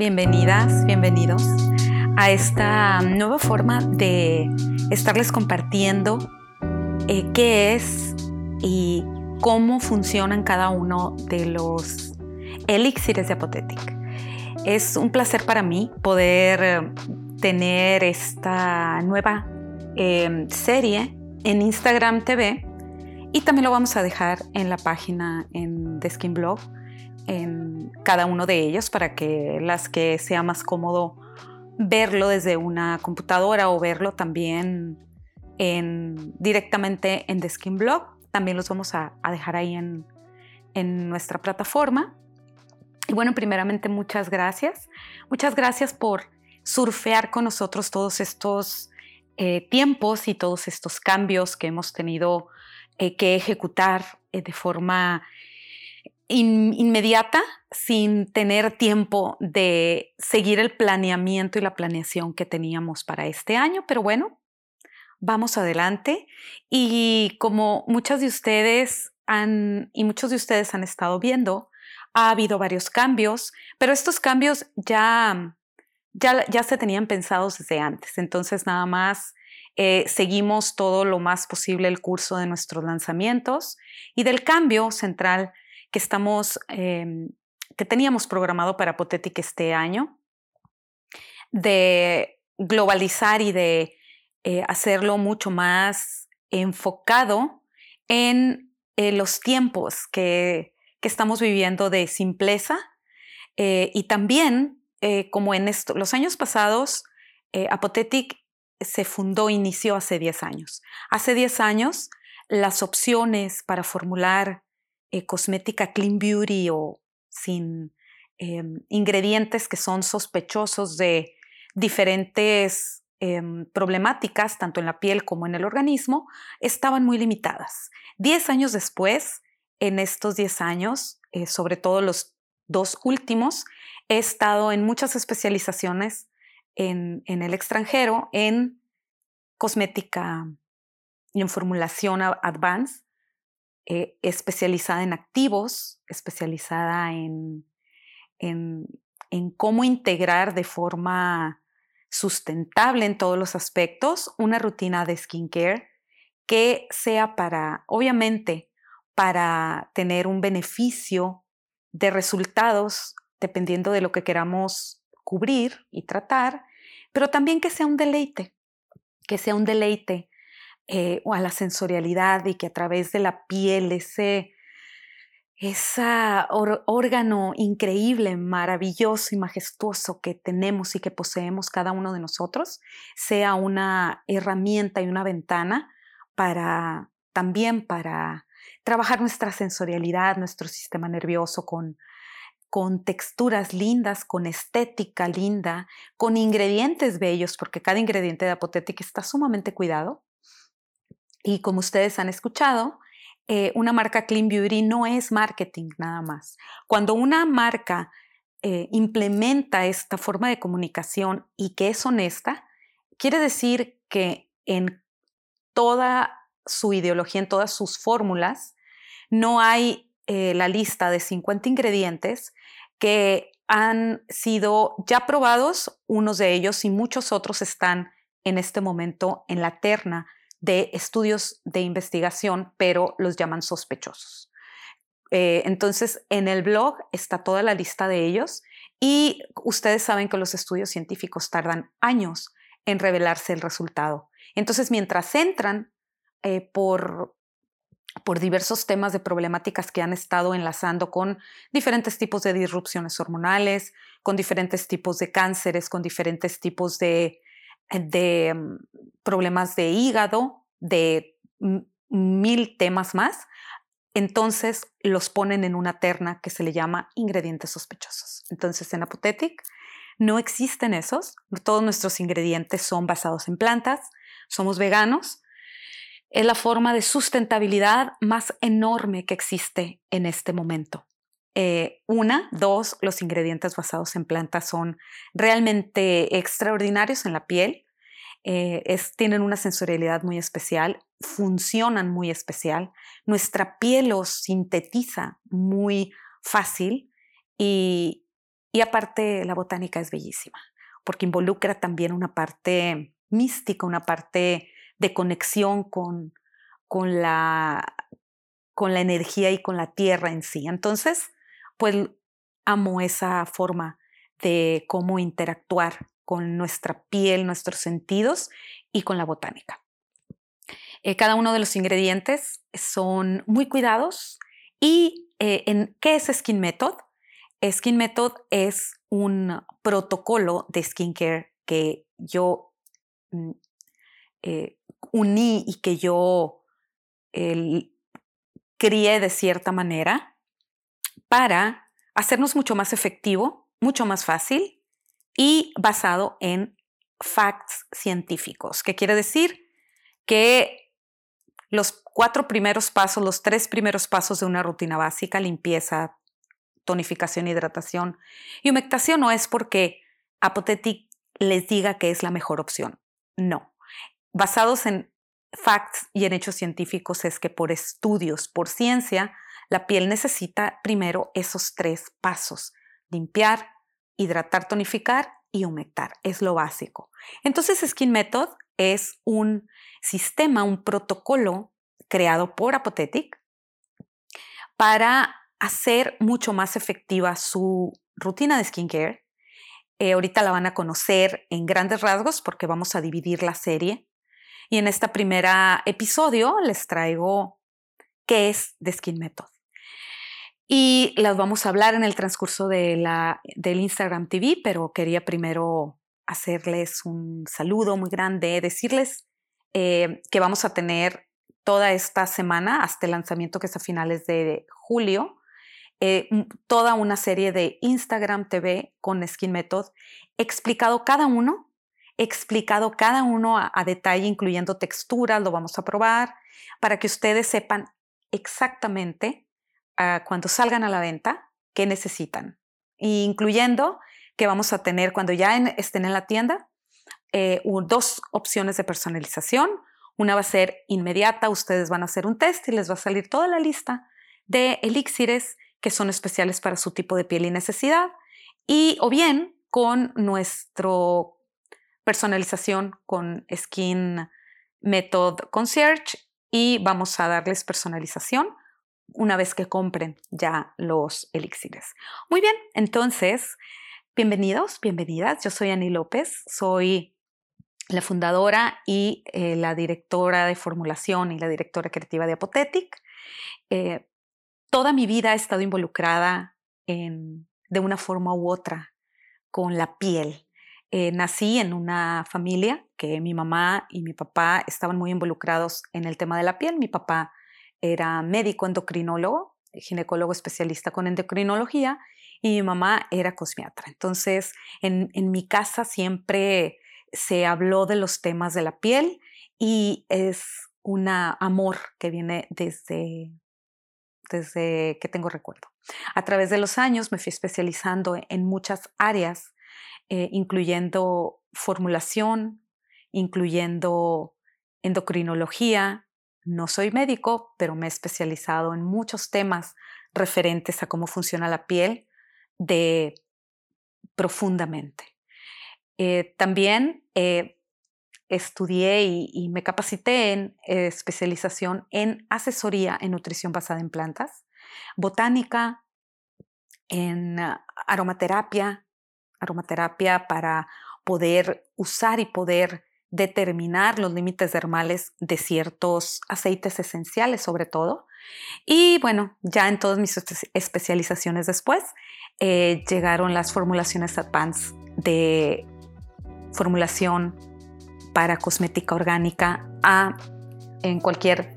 bienvenidas, bienvenidos a esta nueva forma de estarles compartiendo eh, qué es y cómo funcionan cada uno de los elixires de Apotetic. Es un placer para mí poder eh, tener esta nueva em, serie en Instagram TV y también lo vamos a dejar en la página en The Skin Blog en cada uno de ellos para que las que sea más cómodo verlo desde una computadora o verlo también en, directamente en The Skin Blog. También los vamos a, dejar ahí en, en nuestra plataforma. Y bueno, primeramente muchas gracias. Muchas gracias por surfear con nosotros todos estos eh, tiempos y todos estos cambios que hemos tenido eh, que ejecutar eh, de forma inmediata sin tener tiempo de seguir el planeamiento y la planeación que teníamos para este año, pero bueno, vamos adelante. Y como muchas de ustedes han y muchos de ustedes han estado viendo, ha habido varios cambios, pero estos cambios ya ya, ya se tenían pensados desde antes, entonces nada más eh, seguimos todo lo más posible el curso de nuestros lanzamientos. Y del cambio central que estamos, em, que teníamos programado para Apotetic este año, de globalizar y de eh, hacerlo mucho más enfocado en eh, los tiempos que, que, estamos viviendo de simpleza eh, y también, como en esto, los años pasados, Apotetic se fundó, inició hace 10 años. Hace 10 años, las opciones para formular eh, cosmética clean beauty o sin em, ingredientes que son sospechosos de diferentes em, problemáticas, tanto en la piel como en el organismo, estaban muy limitadas. Diez años después, en estos diez años, eh, sobre todo los dos últimos, he estado en muchas especializaciones en, en el extranjero en cosmética y en formulación advanced eh, especializada en activos, especializada en, en, cómo integrar de forma sustentable en todos los aspectos una rutina de skincare que sea para, obviamente, para tener un beneficio de resultados dependiendo de lo que queramos cubrir y tratar, pero también que sea un deleite, que sea un deleite eh, o a la sensorialidad y que a través de la piel, ese órgano increíble, maravilloso y majestuoso que tenemos y que poseemos cada uno de nosotros, sea una herramienta y una ventana para también para trabajar nuestra sensorialidad, nuestro sistema nervioso con, con texturas lindas, con estética linda, con ingredientes bellos, porque cada ingrediente de Apotetic está sumamente cuidado y como ustedes han escuchado, eh, una marca Clean Beauty no es marketing nada más. Cuando una marca eh, implementa esta forma de comunicación y que es honesta, quiere decir que en toda su ideología, en todas sus fórmulas, no hay eh, la lista de 50 ingredientes que han sido ya probados, unos de ellos y muchos otros están en este momento en la terna de estudios de investigación, pero los llaman sospechosos. Eh, entonces, en el blog está toda la lista de ellos y ustedes saben que los estudios científicos tardan años en revelarse el resultado. Entonces, mientras entran eh, por, por diversos temas de problemáticas que han estado enlazando con diferentes tipos de disrupciones hormonales, con diferentes tipos de cánceres, con diferentes tipos de de mm, problemas de hígado, de mil temas más, entonces los ponen en una terna que se le llama ingredientes sospechosos. Entonces en Apotetic no existen esos, todos nuestros ingredientes son basados en plantas, somos veganos, es la forma de sustentabilidad más enorme que existe en este momento. Eh, una, dos, los ingredientes basados en plantas son realmente extraordinarios en la piel. Eh, tienen una sensorialidad muy especial, funcionan muy especial. Nuestra piel los sintetiza muy fácil y, Y aparte, la botánica es bellísima, porque involucra también una parte mística, una parte de conexión con, con, la, con la energía y con la tierra en sí. Entonces, pues amo esa forma de cómo interactuar con nuestra piel, nuestros sentidos y con la botánica. Eh, cada uno de los ingredientes son muy cuidados. ¿Y eh, en, qué es Skin Method? Skin Method es un protocolo de skincare que yo mm, eh, uní y que yo crié de cierta manera para hacernos mucho más efectivo, mucho más fácil y basado en facts científicos, que quiere decir que los cuatro primeros pasos, los tres primeros pasos de una rutina básica, limpieza, tonificación, hidratación y humectación, no es porque Apothetic les diga que es la mejor opción. No. Basados en facts y en hechos científicos es que por estudios, por ciencia, la piel necesita primero esos tres pasos. Limpiar, hidratar, tonificar y humectar. Es lo básico. Entonces, Skin Method es un sistema, un protocolo creado por Apothetic para hacer mucho más efectiva su rutina de skincare. Eh, ahorita la van a conocer en grandes rasgos porque vamos a dividir la serie. Y en este primer episodio les traigo qué es The Skin Method. Y las vamos a hablar en el transcurso de la, del Instagram TV, pero quería primero hacerles un saludo muy grande, decirles eh, que vamos a tener toda esta semana hasta el lanzamiento que es a finales de julio, eh, toda una serie de Instagram TV con Skin Method, explicado cada uno, explicado cada uno a, detalle, incluyendo texturas, lo vamos a probar, para que ustedes sepan exactamente cuando salgan a la venta qué necesitan, incluyendo que vamos a tener cuando ya estén en la tienda, eh, dos opciones de personalización. Una va a ser inmediata, ustedes van a hacer un test y les va a salir toda la lista de elixires que son especiales para su tipo de piel y necesidad, y o bien con nuestro personalización con Skin Method Concierge y vamos a darles personalización una vez que compren ya los elixires. Muy bien, entonces, bienvenidos, bienvenidas. Yo soy Ani López, soy la fundadora y eh, la directora de formulación y la directora creativa de Apothetic. Eh, toda mi vida he estado involucrada en, de una forma u otra con la piel. Eh, nací en una familia que mi mamá y mi papá estaban muy involucrados en el tema de la piel. Mi papá era médico endocrinólogo, ginecólogo especialista con endocrinología y mi mamá era cosmiatra. Entonces, en, en mi casa siempre se habló de los temas de la piel y es un amor que viene desde desde que tengo recuerdo. A través de los años me fui especializando en muchas áreas, eh, incluyendo formulación, incluyendo endocrinología. No soy médico, pero me he especializado en muchos temas referentes a cómo funciona la piel de profundamente. Eh, también eh, estudié y, me capacité en especialización en asesoría en nutrición basada en plantas, botánica, en aromaterapia, aromaterapia para poder usar y poder determinar los límites dermales de ciertos aceites esenciales sobre todo. Y bueno, ya en todas mis especializaciones después eh, llegaron las formulaciones advanced de formulación para cosmética orgánica a en cualquier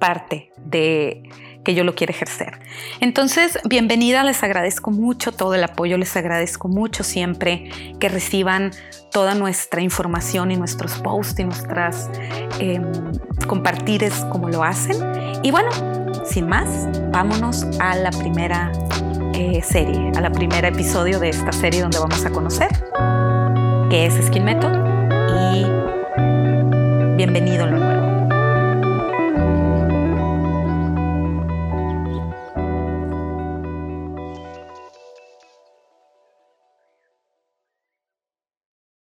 parte de que yo lo quiera ejercer. Entonces, bienvenida, les agradezco mucho todo el apoyo, les agradezco mucho siempre que reciban toda nuestra información y nuestros posts y nuestras eh, compartires como lo hacen. Y bueno, sin más, vámonos a la primera eh, serie, a la primera episodio de esta serie donde vamos a conocer qué es Skin Method y bienvenido lo nuevo.